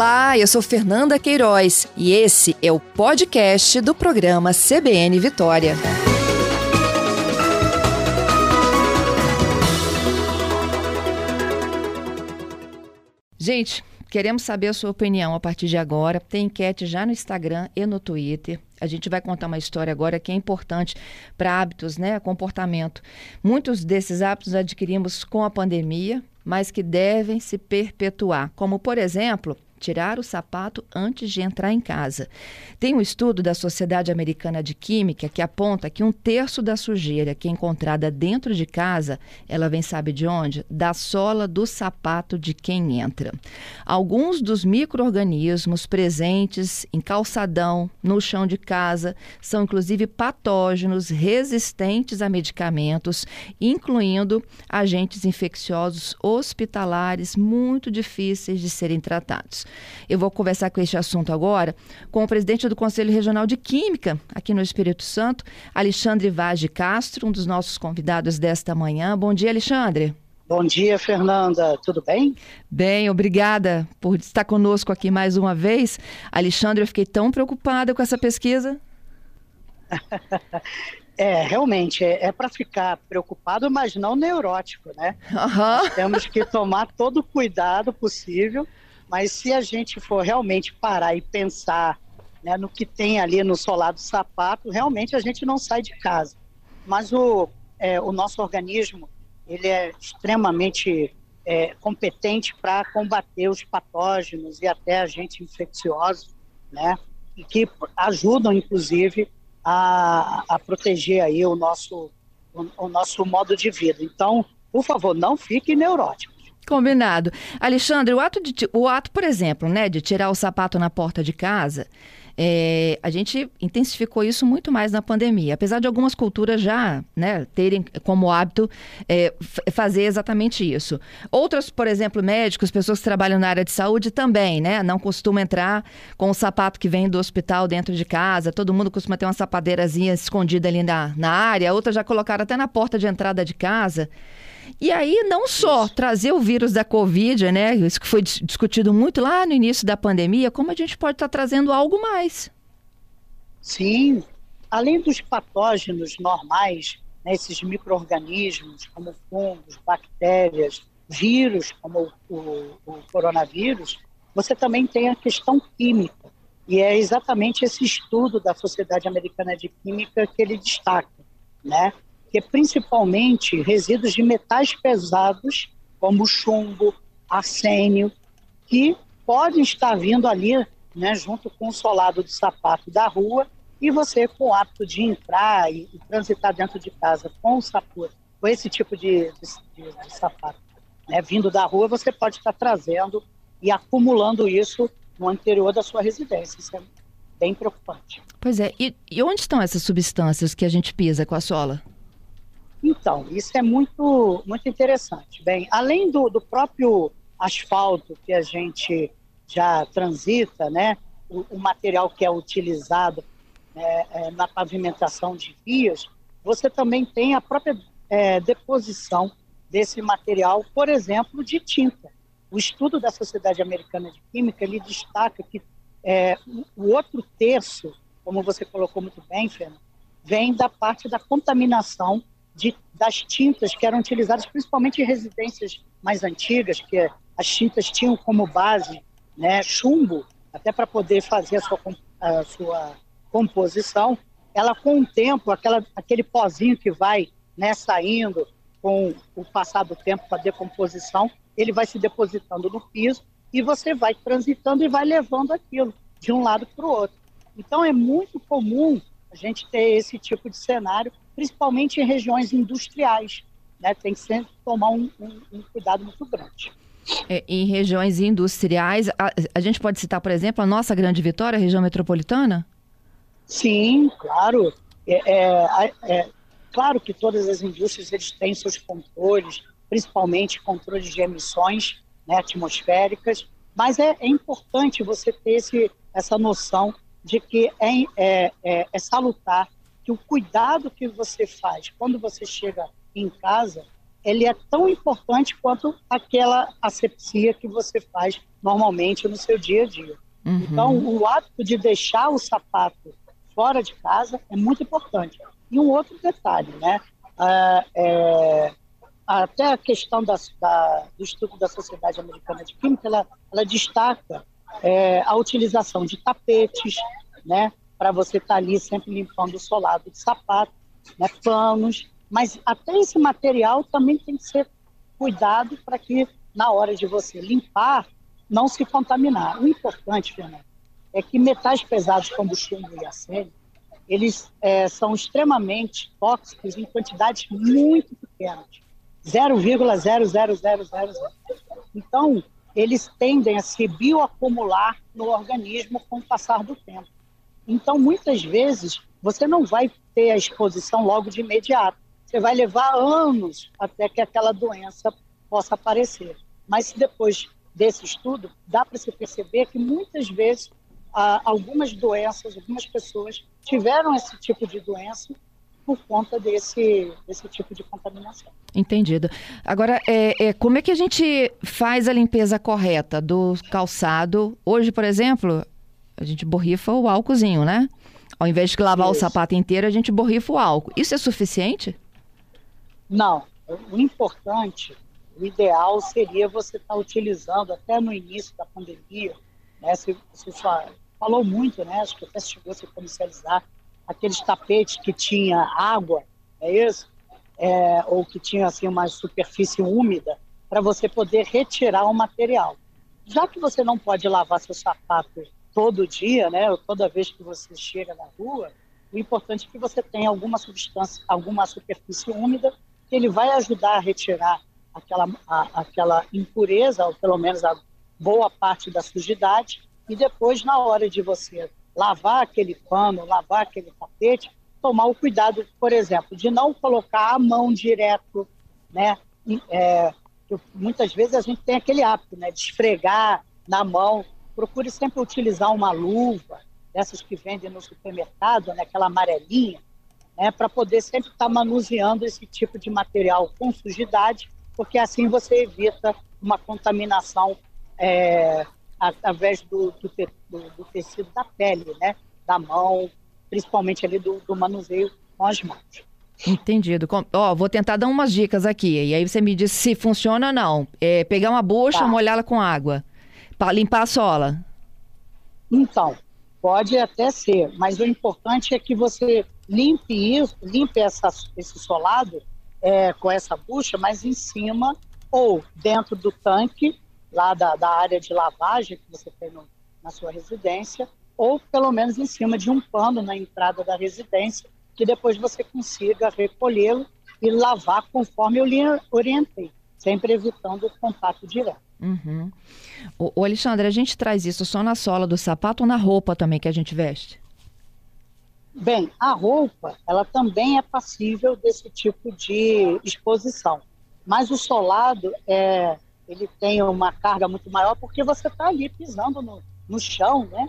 Olá, eu sou Fernanda Queiroz e esse é o podcast do programa CBN Vitória. Gente, queremos saber a sua opinião a partir de agora. Tem enquete já no Instagram e no Twitter. A gente vai contar uma história agora que é importante para hábitos, né, comportamento. Muitos desses hábitos adquirimos com a pandemia, mas que devem se perpetuar, como por exemplo, tirar o sapato antes de entrar em casa. Tem um estudo da Sociedade Americana de Química que aponta que um terço da sujeira que é encontrada dentro de casa, ela vem sabe de onde? Da sola do sapato de quem entra. Alguns dos micro-organismos presentes em calçadão, no chão de casa, são inclusive patógenos resistentes a medicamentos, incluindo agentes infecciosos hospitalares muito difíceis de serem tratados. Eu vou conversar com este assunto agora com o presidente do Conselho Regional de Química, aqui no Espírito Santo, Alexandre Vaz de Castro, um dos nossos convidados desta manhã. Bom dia, Alexandre. Bom dia, Fernanda. Tudo bem? Bem, obrigada por estar conosco aqui mais uma vez. Alexandre, eu fiquei tão preocupada com essa pesquisa. É, realmente, é, é para ficar preocupado, mas não neurótico, né? Uhum. temos que tomar todo o cuidado possível mas se a gente for realmente parar e pensar né, no que tem ali no solado do sapato, realmente a gente não sai de casa. Mas o, é, o nosso organismo ele é extremamente é, competente para combater os patógenos e até agentes infecciosos, né? E que ajudam, inclusive, a, a proteger aí o nosso, o, o nosso modo de vida. Então, por favor, não fique neurótico. Combinado. Alexandre, o ato, de, o ato, por exemplo, né, de tirar o sapato na porta de casa, é, a gente intensificou isso muito mais na pandemia, apesar de algumas culturas já né, terem como hábito é, fazer exatamente isso. Outras, por exemplo, médicos, pessoas que trabalham na área de saúde também, né, não costumam entrar com o sapato que vem do hospital dentro de casa. Todo mundo costuma ter uma sapadeirazinha escondida ali na, na área. Outras já colocaram até na porta de entrada de casa. E aí, não só isso. trazer o vírus da Covid, né? Isso que foi discutido muito lá no início da pandemia, como a gente pode estar tá trazendo algo mais. Sim. Além dos patógenos normais, né, esses micro-organismos, como fungos, bactérias, vírus, como o, o, o coronavírus, você também tem a questão química. E é exatamente esse estudo da Sociedade Americana de Química que ele destaca, né? Que é principalmente resíduos de metais pesados, como chumbo, arsênio, que podem estar vindo ali, né, junto com o solado do sapato da rua, e você, com o hábito de entrar e, e transitar dentro de casa com o sapato, com esse tipo de, de, de, de sapato, né, vindo da rua, você pode estar trazendo e acumulando isso no interior da sua residência. Isso é bem preocupante. Pois é. E, e onde estão essas substâncias que a gente pisa com a sola? Então, isso é muito, muito interessante. Bem, além do, do próprio asfalto que a gente já transita, né, o, o material que é utilizado é, é, na pavimentação de vias, você também tem a própria é, deposição desse material, por exemplo, de tinta. O estudo da Sociedade Americana de Química ele destaca que é, o outro terço, como você colocou muito bem, Fernando, vem da parte da contaminação de, das tintas que eram utilizadas principalmente em residências mais antigas, que as tintas tinham como base né, chumbo, até para poder fazer a sua, a sua composição. Ela, com o tempo, aquela, aquele pozinho que vai né, saindo com o passar do tempo para decomposição, ele vai se depositando no piso e você vai transitando e vai levando aquilo de um lado para o outro. Então é muito comum a gente ter esse tipo de cenário principalmente em regiões industriais. Né? Tem que sempre tomar um, um, um cuidado muito grande. É, em regiões industriais, a, a, gente pode citar, por exemplo, a nossa Grande Vitória, a região metropolitana? Sim, claro. É, é, é, claro que todas as indústrias eles têm seus controles, principalmente controles de emissões né, atmosféricas, mas é, é, importante você ter esse, essa noção de que é, é, é, é salutar que o cuidado que você faz quando você chega em casa ele é tão importante quanto aquela asepsia que você faz normalmente no seu dia a dia. Uhum. Então, o hábito de deixar o sapato fora de casa é muito importante. E um outro detalhe, né? Ah, é, até a questão da, da, do estudo da Sociedade Americana de Química, ela, ela destaca é, a utilização de tapetes, né? Para você estar tá ali sempre limpando o solado de sapato, né? Panos, mas até esse material também tem que ser cuidado para que na hora de você limpar não se contaminar. O importante, Fernando, é que metais pesados como o chumbo e a arsênio, eles é, são extremamente tóxicos em quantidades muito pequenas, 0,00000. Então, eles tendem a se bioacumular no organismo com o passar do tempo. Então, muitas vezes, você não vai ter a exposição logo de imediato. Você vai levar anos até que aquela doença possa aparecer. Mas depois desse estudo, dá para se perceber que muitas vezes algumas doenças, algumas pessoas tiveram esse tipo de doença por conta desse, desse tipo de contaminação. Entendido. Agora, é, é, como é que a gente faz a limpeza correta do calçado? Hoje, por exemplo, a gente borrifa o álcoolzinho, né? Ao invés de lavar Isso. o sapato inteiro, a gente borrifa o álcool. Isso é suficiente? Não. O importante, o ideal seria você estar tá utilizando, até no início da pandemia, né, você, você falou muito, né, acho que até chegou a se comercializar, aqueles tapetes que tinha água, é isso? É, ou que tinha assim, uma superfície úmida, para você poder retirar o material. Já que você não pode lavar seu sapato todo dia, né, ou toda vez que você chega na rua, o importante é que você tenha alguma substância, alguma superfície úmida que ele vai ajudar a retirar aquela, a, aquela impureza, ou pelo menos a boa parte da sujidade, e depois, na hora de você lavar aquele pano, lavar aquele tapete, tomar o cuidado, por exemplo, de não colocar a mão direto, né? É, muitas vezes a gente tem aquele hábito, né, de esfregar na mão. Procure sempre utilizar uma luva, dessas que vendem no supermercado, né, aquela amarelinha, né, para poder sempre estar tá manuseando esse tipo de material com sujidade, porque assim você evita uma contaminação é, através do, do, do, do, tecido da pele, né, da mão, principalmente ali do, do manuseio com as mãos. Entendido. Ó, vou tentar dar umas dicas aqui. E aí você me diz se funciona ou não. É pegar uma bucha, tá. molhá-la com água. Para limpar a sola. Então, pode até ser, mas o importante é que você limpe isso, limpe essa, esse solado é, com essa bucha, mas em cima ou dentro do tanque, lá da, da área de lavagem que você tem no, na sua residência, ou pelo menos em cima de um pano na entrada da residência, que depois você consiga recolhê-lo e lavar conforme eu lhe orientei, sempre evitando o contato direto. Uhum. O, o Alexandre, a gente traz isso só na sola do sapato ou na roupa também que a gente veste? Bem, a roupa, ela também é passível desse tipo de exposição. Mas o solado, é, ele tem uma carga muito maior porque você está ali pisando no, no chão, né?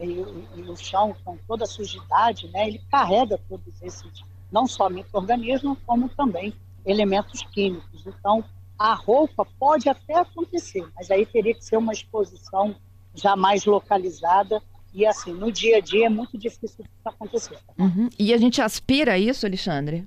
E, e, o chão com toda a sujidade, né? Ele carrega todos esses, não só micro-organismos, como também elementos químicos. Então, a roupa pode até acontecer, mas aí teria que ser uma exposição já mais localizada e assim, no dia a dia é muito difícil isso acontecer. Uhum. E a gente aspira isso, Alexandre?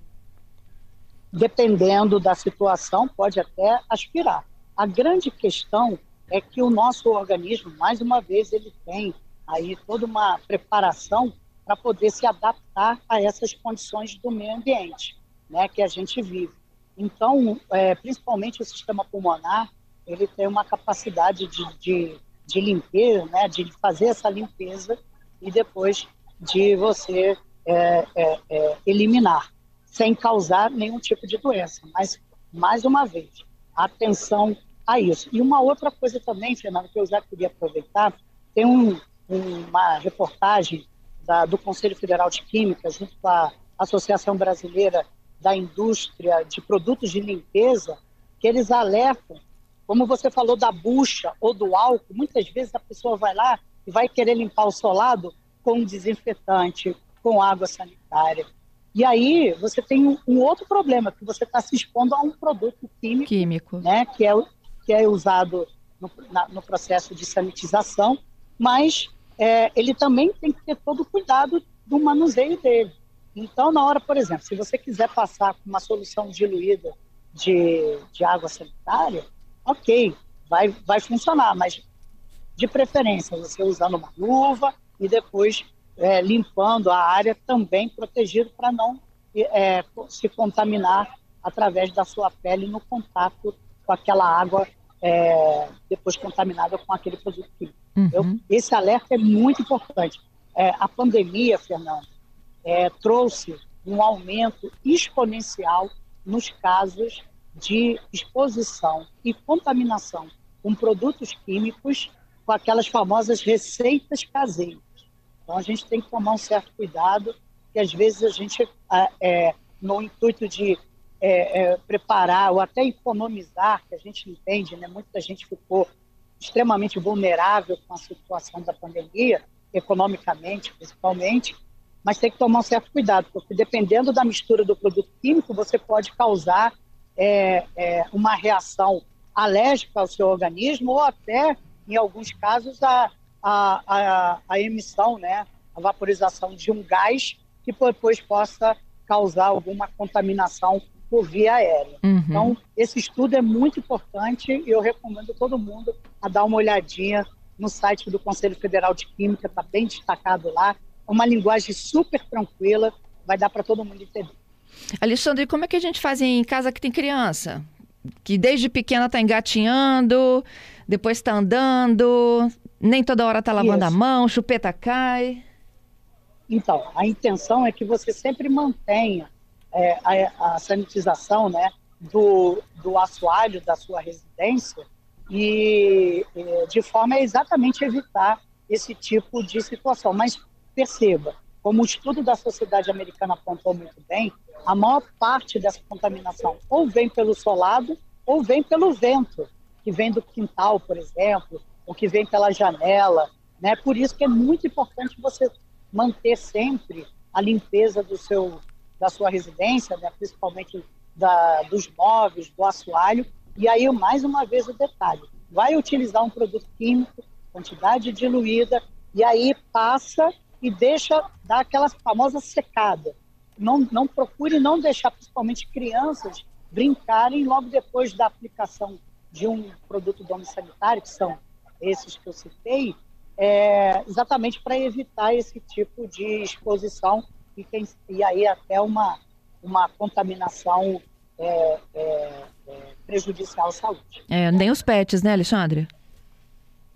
Dependendo da situação, pode até aspirar. A grande questão é que o nosso organismo, mais uma vez, ele tem aí toda uma preparação para poder se adaptar a essas condições do meio ambiente, né, que a gente vive. Então, é, principalmente o sistema pulmonar, ele tem uma capacidade de, de de limpeza, né, de fazer essa limpeza e depois de você é, é, é, eliminar, sem causar nenhum tipo de doença. Mas, mais uma vez, atenção a isso. E uma outra coisa também, Fernando, que eu já queria aproveitar, tem um, uma reportagem da, do Conselho Federal de Química, junto com a Associação Brasileira da Indústria de Produtos de Limpeza, que eles alertam como você falou da bucha ou do álcool, muitas vezes a pessoa vai lá e vai querer limpar o solado com desinfetante, com água sanitária. E aí você tem um, um outro problema, que você está se expondo a um produto químico, químico. Né, que, é, que é usado no, na, no processo de sanitização, mas é, ele também tem que ter todo o cuidado do manuseio dele. Então, na hora, por exemplo, se você quiser passar com uma solução diluída de, de água sanitária, ok, vai, vai funcionar, mas de preferência você usando uma luva e depois é, limpando a área também protegido para não é, se contaminar através da sua pele no contato com aquela água é, depois contaminada com aquele produto químico. Uhum. esse alerta é muito importante. É, a pandemia, Fernando, é, trouxe um aumento exponencial nos casos de exposição e contaminação com produtos químicos com aquelas famosas receitas caseiras. Então a gente tem que tomar um certo cuidado, que às vezes a gente, é, no intuito de é, é, preparar ou até economizar, que a gente entende, né? muita gente ficou extremamente vulnerável com a situação da pandemia, economicamente principalmente, mas tem que tomar um certo cuidado, porque dependendo da mistura do produto químico, você pode causar é, é, uma reação alérgica ao seu organismo ou até, em alguns casos, a, a, a, a emissão, né, a vaporização de um gás que depois possa causar alguma contaminação por via aérea. Uhum. Então, esse estudo é muito importante e eu recomendo todo mundo a dar uma olhadinha no site do Conselho Federal de Química, está bem destacado lá. Uma linguagem super tranquila, vai dar para todo mundo entender. Alexandre, como é que a gente faz em casa que tem criança? Que desde pequena está engatinhando, depois está andando, nem toda hora está lavando Isso. a mão, chupeta cai. Então, a intenção é que você sempre mantenha é, a, a, sanitização né, do, do assoalho da sua residência e, e de forma a exatamente evitar esse tipo de situação. Mas perceba, como o estudo da Sociedade Americana apontou muito bem, a maior parte dessa contaminação ou vem pelo solado ou vem pelo vento, que vem do quintal, por exemplo, ou que vem pela janela. Né? Por isso que é muito importante você manter sempre a limpeza do seu, da sua residência, né? principalmente da, dos móveis, do assoalho. E aí, mais uma vez, o detalhe: vai utilizar um produto químico, quantidade diluída, e aí passa e deixa dar aquela famosa secada. Não, não procure não deixar, principalmente crianças, brincarem logo depois da aplicação de um produto domiciliar, que são esses que eu citei, é, exatamente para evitar esse tipo de exposição e, e aí até uma, uma contaminação é, é, é prejudicial à saúde. É, nem os pets, né, Alexandre?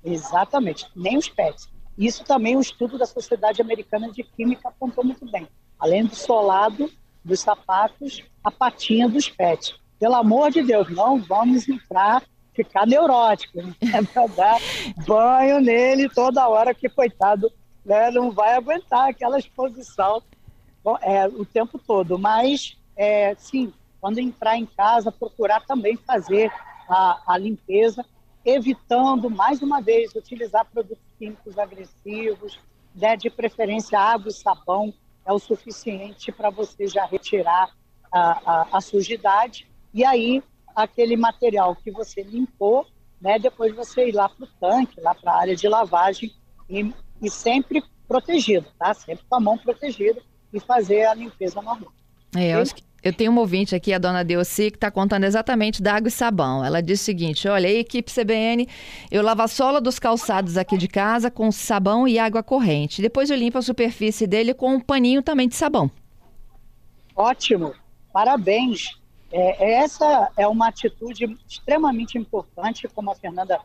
Exatamente, nem os pets. Isso também o estudo da Sociedade Americana de Química apontou muito bem. Além do solado dos sapatos, a patinha dos pets. Pelo amor de Deus, não vamos entrar, ficar neurótico, né? dar banho nele toda hora, que coitado, né, não vai aguentar aquela exposição bom, é, o tempo todo. Mas, é, sim, quando entrar em casa, procurar também fazer a, a limpeza evitando, mais uma vez, utilizar produtos químicos agressivos, né, de preferência água e sabão, é o suficiente para você já retirar a, a, a, sujidade. E aí, aquele material que você limpou, né, depois você ir lá para o tanque, lá para a área de lavagem, e, e sempre protegido, tá? Sempre com a mão protegida e fazer a limpeza normal. É, eu acho que eu tenho uma ouvinte aqui, a dona Deossi, que está contando exatamente da água e sabão. Ela diz o seguinte: olha, equipe CBN, eu lavo a sola dos calçados aqui de casa com sabão e água corrente. Depois eu limpo a superfície dele com um paninho também de sabão. Ótimo, parabéns. É, essa é uma atitude extremamente importante, como a Fernanda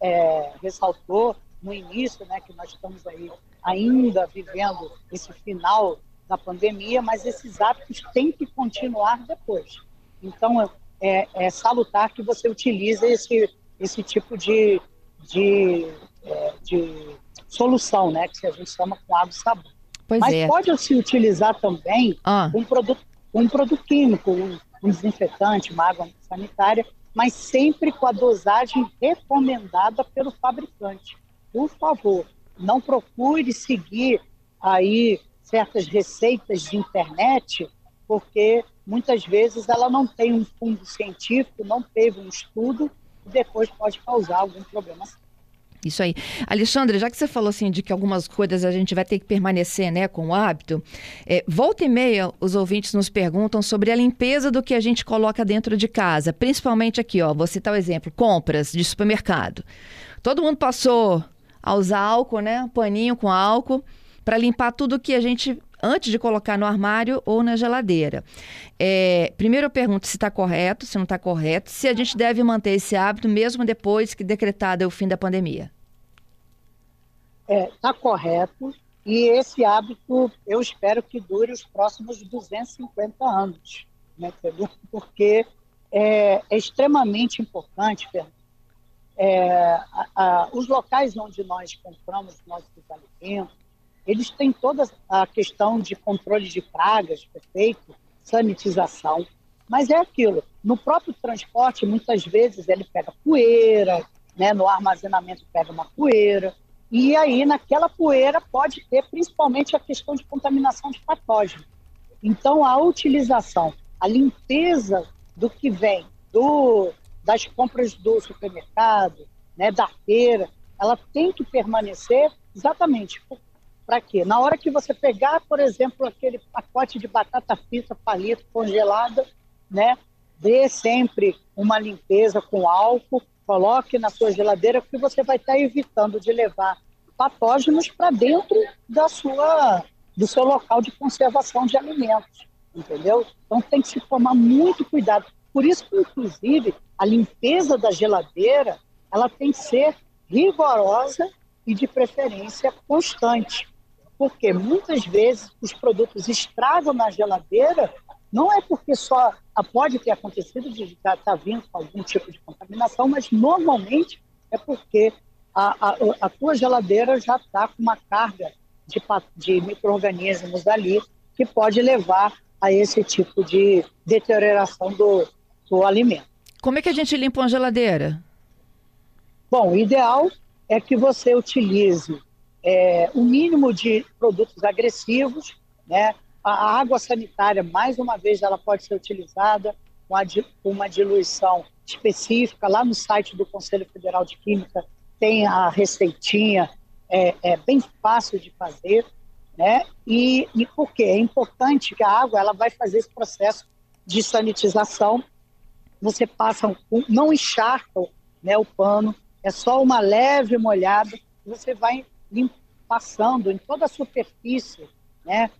é, ressaltou no início, né, que nós estamos aí ainda vivendo esse final da pandemia, mas esses hábitos têm que continuar depois. Então, é, é salutar que você utilize esse, esse tipo de, de, é, de solução, né, que a gente chama com água e sabão. Pois mas é. pode se utilizar também ah. um, produto, um produto químico, um, um desinfetante, uma água sanitária, mas sempre com a dosagem recomendada pelo fabricante. Por favor, não procure seguir aí certas receitas de internet porque muitas vezes ela não tem um fundo científico, não teve um estudo e depois pode causar algum problema. Isso aí. Alexandre, já que você falou assim de que algumas coisas a gente vai ter que permanecer né, com o hábito, é, volta e meia os ouvintes nos perguntam sobre a limpeza do que a gente coloca dentro de casa, principalmente aqui, ó, vou citar o exemplo, compras de supermercado. Todo mundo passou a usar álcool, né? Paninho com álcool para limpar tudo que a gente antes de colocar no armário ou na geladeira. É, primeiro eu pergunto se está correto, se não está correto, se a gente deve manter esse hábito mesmo depois que decretado é o fim da pandemia. Está é, tá correto e esse hábito eu espero que dure os próximos 250 anos, né, porque é, é extremamente importante, Fernando, é, a, a, os locais onde nós compramos nossos alimentos, eles têm toda a questão de controle de pragas, perfeito, sanitização, mas é aquilo. No próprio transporte, muitas vezes ele pega poeira, né? no armazenamento pega uma poeira, e aí naquela poeira pode ter principalmente a questão de contaminação de patógeno. Então a utilização, a limpeza do que vem do, das compras do supermercado, né, da feira, ela tem que permanecer exatamente para quê? Na hora que você pegar, por exemplo, aquele pacote de batata frita palito congelada, né? Dê sempre uma limpeza com álcool, coloque na sua geladeira, porque você vai estar evitando de levar patógenos para dentro da sua, do seu local de conservação de alimentos, entendeu? Então tem que se tomar muito cuidado. Por isso que, inclusive, a limpeza da geladeira, ela tem que ser rigorosa e de preferência constante porque muitas vezes os produtos estragam na geladeira, não é porque só pode ter acontecido de estar tá vindo com algum tipo de contaminação, mas normalmente é porque a, a, a tua geladeira já está com uma carga de, de micro-organismos ali que pode levar a esse tipo de deterioração do, do alimento. Como é que a gente limpa uma geladeira? Bom, o ideal é que você utilize é, o mínimo de produtos agressivos, né? A água sanitária, mais uma vez, ela pode ser utilizada com, uma diluição específica. Lá no site do Conselho Federal de Química tem a receitinha, é, é bem fácil de fazer, né? E, e por quê? É importante que a água ela vai fazer esse processo de sanitização. Você passa, um, não encharca né, o pano, é só uma leve molhada, você vai passando em toda a superfície, né?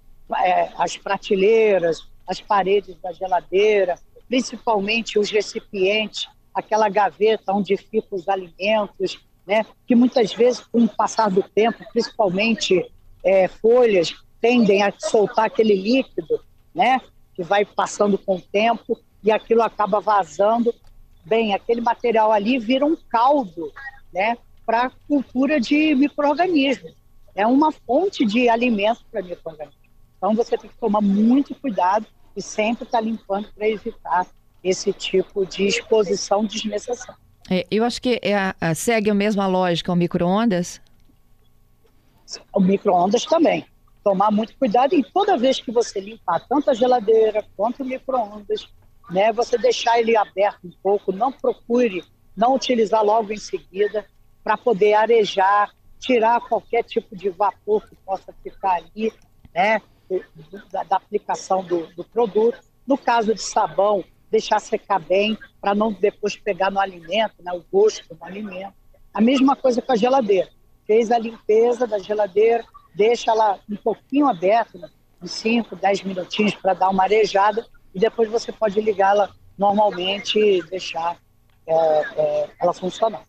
É, as prateleiras, as paredes da geladeira, principalmente os recipientes, aquela gaveta onde ficam os alimentos, né? que muitas vezes, com o passar do tempo, principalmente é, folhas, tendem a soltar aquele líquido, né? que vai passando com o tempo e aquilo acaba vazando. Bem, aquele material ali vira um caldo né? Para a cultura de micro-organismos. É uma fonte de alimento para micro-organismos. Então você tem que tomar muito cuidado e sempre estar tá limpando para evitar esse tipo de exposição desnecessária. É, eu acho que é a, a, segue a mesma lógica o micro-ondas. O micro-ondas também. Tomar muito cuidado e toda vez que você limpar tanto a geladeira quanto o micro-ondas, né, você deixar ele aberto um pouco, não procure não utilizar logo em seguida, para poder arejar, tirar qualquer tipo de vapor que possa ficar ali, né, da, da aplicação do, do, produto. No caso de sabão, deixar secar bem, para não depois pegar no alimento, né, o gosto do alimento. A mesma coisa com a geladeira. Fez a limpeza da geladeira, deixa ela um pouquinho aberta, né, uns 5, 10 minutinhos para dar uma arejada, e depois você pode ligá-la normalmente e deixar é, é, ela funcionar.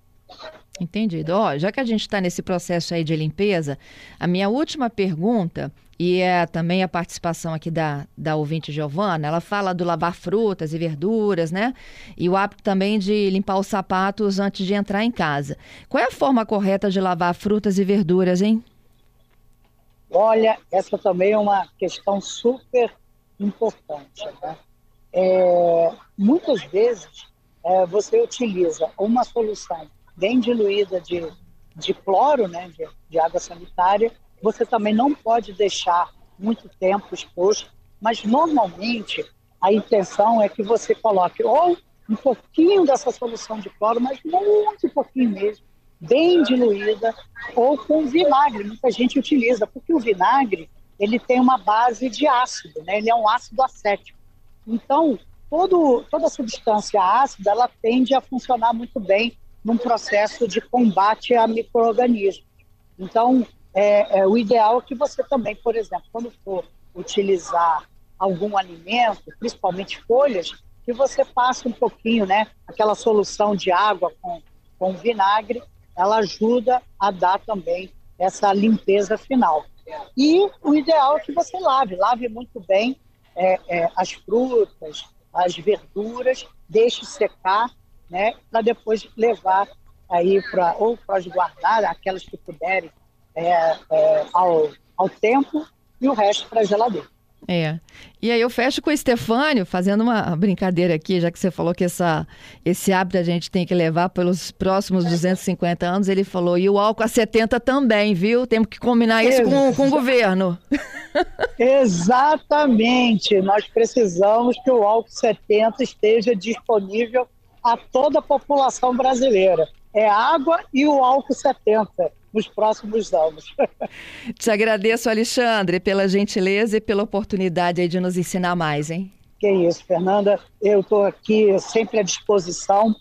Entendido. Ó, já que a gente está nesse processo aí de limpeza, a minha última pergunta, e é também a participação aqui da, da ouvinte Giovana, ela fala do lavar frutas e verduras, né? E o hábito também de limpar os sapatos antes de entrar em casa. Qual é a forma correta de lavar frutas e verduras, hein? Olha, essa também é uma questão super importante. Né? É, muitas vezes é, você utiliza uma solução bem diluída de, de cloro, né, de, de água sanitária, você também não pode deixar muito tempo exposto, Mas normalmente a intenção é que você coloque ou um pouquinho dessa solução de cloro, mas muito pouquinho mesmo, bem diluída, ou com vinagre. Muita gente utiliza, porque o vinagre ele tem uma base de ácido, né? ele é um ácido acético. Então, todo, toda substância ácida ela tende a funcionar muito bem num processo de combate a micro-organismos. Então, é, é, o ideal é que você também, por exemplo, quando for utilizar algum alimento, principalmente folhas, que você passe um pouquinho, né? Aquela solução de água com, com vinagre, ela ajuda a dar também essa limpeza final. E o ideal é que você lave, lave muito bem é, é, as frutas, as verduras, deixe secar, né? Para depois levar aí para ou para guardar aquelas que puderem é, é, ao, ao tempo e o resto para a geladeira. É. E aí eu fecho com o Estefânio, fazendo uma brincadeira aqui, já que você falou que essa, esse hábito a gente tem que levar pelos próximos 250 anos. Ele falou, e o álcool a 70 também, viu? Temos que combinar isso com, com o governo. Exatamente. Nós precisamos que o álcool 70 esteja disponível a toda a população brasileira. É água e o álcool 70 nos próximos anos. Te agradeço, Alexandre, pela gentileza e pela oportunidade de nos ensinar mais, hein? Que isso, Fernanda. Eu estou aqui sempre à disposição